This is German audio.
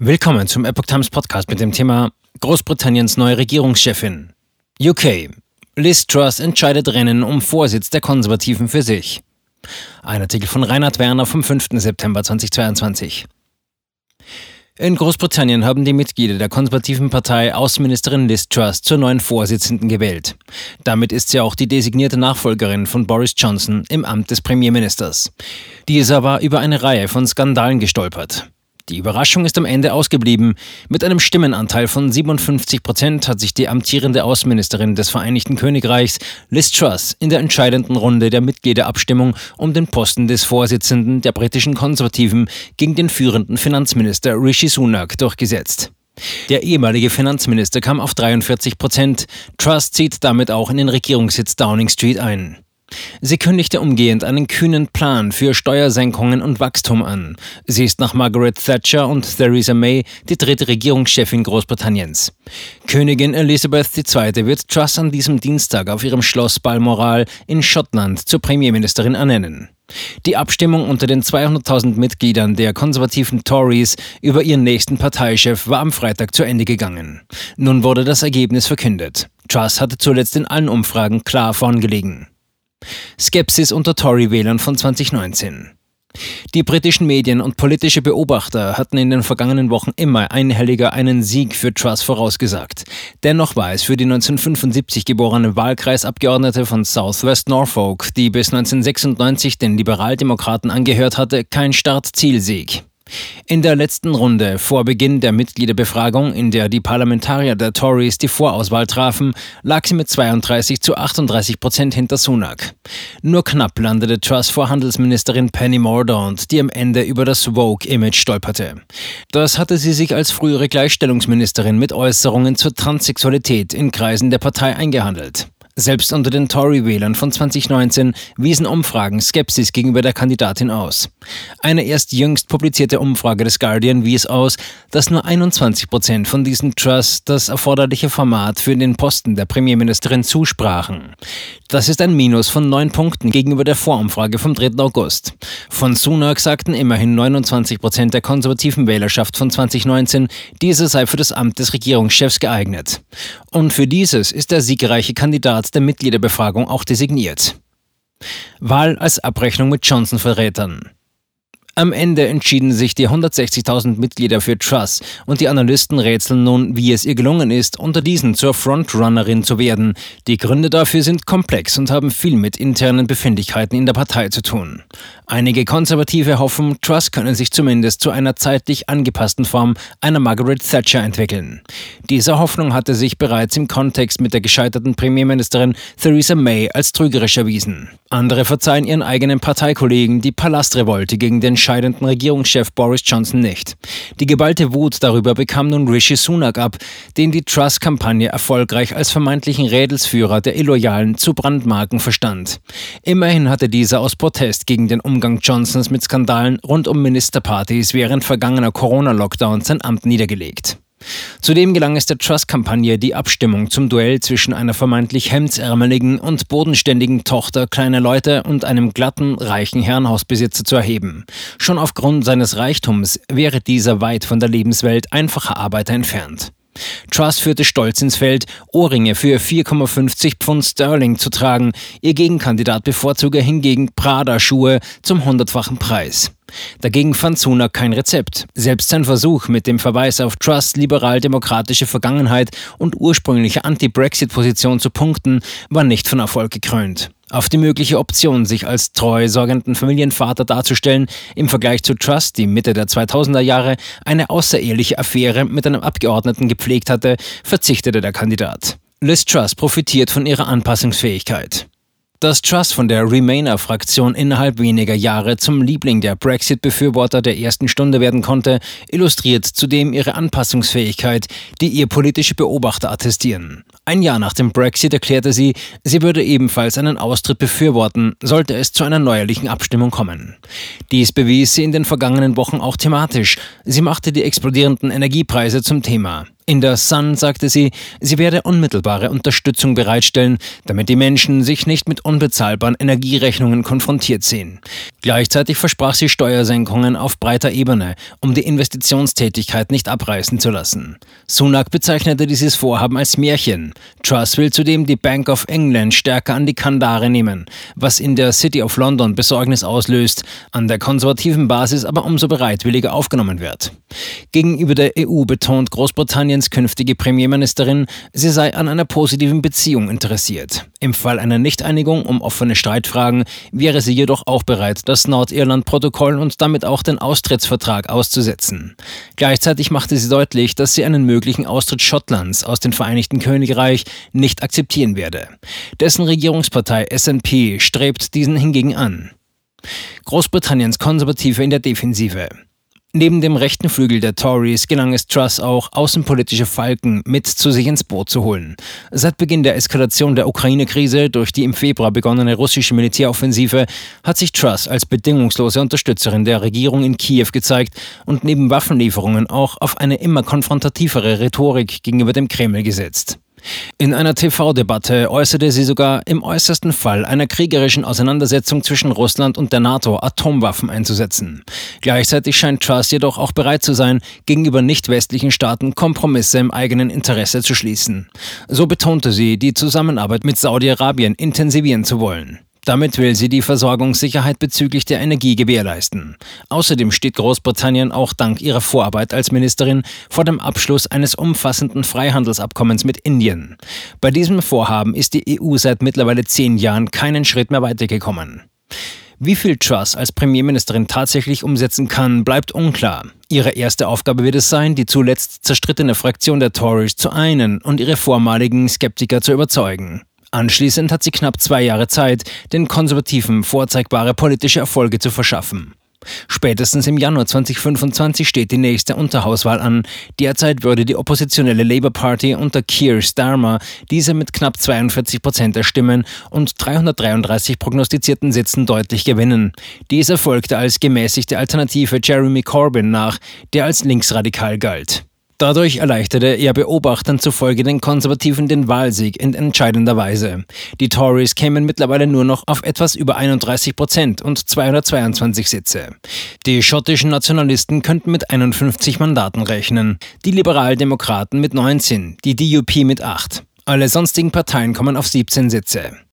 Willkommen zum Epoch Times Podcast mit dem Thema Großbritanniens neue Regierungschefin. UK. Liz Truss entscheidet Rennen um Vorsitz der Konservativen für sich. Ein Artikel von Reinhard Werner vom 5. September 2022. In Großbritannien haben die Mitglieder der konservativen Partei Außenministerin Liz Truss zur neuen Vorsitzenden gewählt. Damit ist sie auch die designierte Nachfolgerin von Boris Johnson im Amt des Premierministers. Dieser war über eine Reihe von Skandalen gestolpert. Die Überraschung ist am Ende ausgeblieben. Mit einem Stimmenanteil von 57 Prozent hat sich die amtierende Außenministerin des Vereinigten Königreichs, Liz Truss, in der entscheidenden Runde der Mitgliederabstimmung um den Posten des Vorsitzenden der britischen Konservativen gegen den führenden Finanzminister Rishi Sunak durchgesetzt. Der ehemalige Finanzminister kam auf 43 Prozent. Truss zieht damit auch in den Regierungssitz Downing Street ein. Sie kündigte umgehend einen kühnen Plan für Steuersenkungen und Wachstum an. Sie ist nach Margaret Thatcher und Theresa May die dritte Regierungschefin Großbritanniens. Königin Elizabeth II. wird Truss an diesem Dienstag auf ihrem Schloss Balmoral in Schottland zur Premierministerin ernennen. Die Abstimmung unter den 200.000 Mitgliedern der konservativen Tories über ihren nächsten Parteichef war am Freitag zu Ende gegangen. Nun wurde das Ergebnis verkündet. Truss hatte zuletzt in allen Umfragen klar vorn gelegen. Skepsis unter Tory-Wählern von 2019. Die britischen Medien und politische Beobachter hatten in den vergangenen Wochen immer einhelliger einen Sieg für Truss vorausgesagt. Dennoch war es für die 1975 geborene Wahlkreisabgeordnete von Southwest Norfolk, die bis 1996 den Liberaldemokraten angehört hatte, kein Start-Zielsieg. In der letzten Runde vor Beginn der Mitgliederbefragung, in der die Parlamentarier der Tories die Vorauswahl trafen, lag sie mit 32 zu 38 Prozent hinter Sunak. Nur knapp landete Truss vor Handelsministerin Penny Mordaunt, die am Ende über das Vogue-Image stolperte. Das hatte sie sich als frühere Gleichstellungsministerin mit Äußerungen zur Transsexualität in Kreisen der Partei eingehandelt. Selbst unter den Tory-Wählern von 2019 wiesen Umfragen Skepsis gegenüber der Kandidatin aus. Eine erst jüngst publizierte Umfrage des Guardian wies aus, dass nur 21 Prozent von diesen Trusts das erforderliche Format für den Posten der Premierministerin zusprachen. Das ist ein Minus von neun Punkten gegenüber der Vorumfrage vom 3. August. Von Sunak sagten immerhin 29 Prozent der konservativen Wählerschaft von 2019, dieser sei für das Amt des Regierungschefs geeignet. Und für dieses ist der siegreiche Kandidat Rat der Mitgliederbefragung auch designiert. Wahl als Abrechnung mit Johnson-Verrätern. Am Ende entschieden sich die 160.000 Mitglieder für Truss und die Analysten rätseln nun, wie es ihr gelungen ist, unter diesen zur Frontrunnerin zu werden. Die Gründe dafür sind komplex und haben viel mit internen Befindlichkeiten in der Partei zu tun. Einige Konservative hoffen, Truss könne sich zumindest zu einer zeitlich angepassten Form einer Margaret Thatcher entwickeln. Diese Hoffnung hatte sich bereits im Kontext mit der gescheiterten Premierministerin Theresa May als trügerisch erwiesen. Andere verzeihen ihren eigenen Parteikollegen die Palastrevolte gegen den scheidenden Regierungschef Boris Johnson nicht. Die geballte Wut darüber bekam nun Rishi Sunak ab, den die Trust-Kampagne erfolgreich als vermeintlichen Rädelsführer der Illoyalen zu Brandmarken verstand. Immerhin hatte dieser aus Protest gegen den Umgang Johnsons mit Skandalen rund um Ministerpartys während vergangener Corona-Lockdowns sein Amt niedergelegt. Zudem gelang es der Trust-Kampagne, die Abstimmung zum Duell zwischen einer vermeintlich hemdsärmeligen und bodenständigen Tochter kleiner Leute und einem glatten, reichen Herrenhausbesitzer zu erheben. Schon aufgrund seines Reichtums wäre dieser weit von der Lebenswelt einfacher Arbeiter entfernt. Truss führte stolz ins Feld, Ohrringe für 4,50 Pfund Sterling zu tragen. Ihr Gegenkandidat bevorzuge hingegen Prada-Schuhe zum hundertfachen Preis. Dagegen fand Sunak kein Rezept. Selbst sein Versuch mit dem Verweis auf Trust, liberal-demokratische Vergangenheit und ursprüngliche Anti-Brexit-Position zu punkten, war nicht von Erfolg gekrönt. Auf die mögliche Option, sich als treu sorgenden Familienvater darzustellen, im Vergleich zu Trust, die Mitte der 2000er Jahre eine außereheliche Affäre mit einem Abgeordneten gepflegt hatte, verzichtete der Kandidat. Liz Truss profitiert von ihrer Anpassungsfähigkeit. Dass Truss von der Remainer-Fraktion innerhalb weniger Jahre zum Liebling der Brexit-Befürworter der ersten Stunde werden konnte, illustriert zudem ihre Anpassungsfähigkeit, die ihr politische Beobachter attestieren. Ein Jahr nach dem Brexit erklärte sie, sie würde ebenfalls einen Austritt befürworten, sollte es zu einer neuerlichen Abstimmung kommen. Dies bewies sie in den vergangenen Wochen auch thematisch. Sie machte die explodierenden Energiepreise zum Thema. In der Sun sagte sie, sie werde unmittelbare Unterstützung bereitstellen, damit die Menschen sich nicht mit unbezahlbaren Energierechnungen konfrontiert sehen. Gleichzeitig versprach sie Steuersenkungen auf breiter Ebene, um die Investitionstätigkeit nicht abreißen zu lassen. Sunak bezeichnete dieses Vorhaben als Märchen. Truss will zudem die Bank of England stärker an die Kandare nehmen, was in der City of London Besorgnis auslöst, an der konservativen Basis aber umso bereitwilliger aufgenommen wird. Gegenüber der EU betont Großbritannien Großbritanniens künftige Premierministerin, sie sei an einer positiven Beziehung interessiert. Im Fall einer Nichteinigung um offene Streitfragen wäre sie jedoch auch bereit, das Nordirland-Protokoll und damit auch den Austrittsvertrag auszusetzen. Gleichzeitig machte sie deutlich, dass sie einen möglichen Austritt Schottlands aus dem Vereinigten Königreich nicht akzeptieren werde. Dessen Regierungspartei SNP strebt diesen hingegen an. Großbritanniens Konservative in der Defensive. Neben dem rechten Flügel der Tories gelang es Truss auch, außenpolitische Falken mit zu sich ins Boot zu holen. Seit Beginn der Eskalation der Ukraine-Krise durch die im Februar begonnene russische Militäroffensive hat sich Truss als bedingungslose Unterstützerin der Regierung in Kiew gezeigt und neben Waffenlieferungen auch auf eine immer konfrontativere Rhetorik gegenüber dem Kreml gesetzt. In einer TV-Debatte äußerte sie sogar, im äußersten Fall einer kriegerischen Auseinandersetzung zwischen Russland und der NATO Atomwaffen einzusetzen. Gleichzeitig scheint Truss jedoch auch bereit zu sein, gegenüber nicht-westlichen Staaten Kompromisse im eigenen Interesse zu schließen. So betonte sie, die Zusammenarbeit mit Saudi-Arabien intensivieren zu wollen. Damit will sie die Versorgungssicherheit bezüglich der Energie gewährleisten. Außerdem steht Großbritannien auch dank ihrer Vorarbeit als Ministerin vor dem Abschluss eines umfassenden Freihandelsabkommens mit Indien. Bei diesem Vorhaben ist die EU seit mittlerweile zehn Jahren keinen Schritt mehr weitergekommen. Wie viel Truss als Premierministerin tatsächlich umsetzen kann, bleibt unklar. Ihre erste Aufgabe wird es sein, die zuletzt zerstrittene Fraktion der Tories zu einen und ihre vormaligen Skeptiker zu überzeugen. Anschließend hat sie knapp zwei Jahre Zeit, den Konservativen vorzeigbare politische Erfolge zu verschaffen. Spätestens im Januar 2025 steht die nächste Unterhauswahl an. Derzeit würde die oppositionelle Labour Party unter Keir Starmer diese mit knapp 42 Prozent der Stimmen und 333 prognostizierten Sitzen deutlich gewinnen. Dieser folgte als gemäßigte Alternative Jeremy Corbyn nach, der als linksradikal galt. Dadurch erleichterte er Beobachtern zufolge den Konservativen den Wahlsieg in entscheidender Weise. Die Tories kämen mittlerweile nur noch auf etwas über 31 Prozent und 222 Sitze. Die schottischen Nationalisten könnten mit 51 Mandaten rechnen, die Liberaldemokraten mit 19, die DUP mit 8. Alle sonstigen Parteien kommen auf 17 Sitze.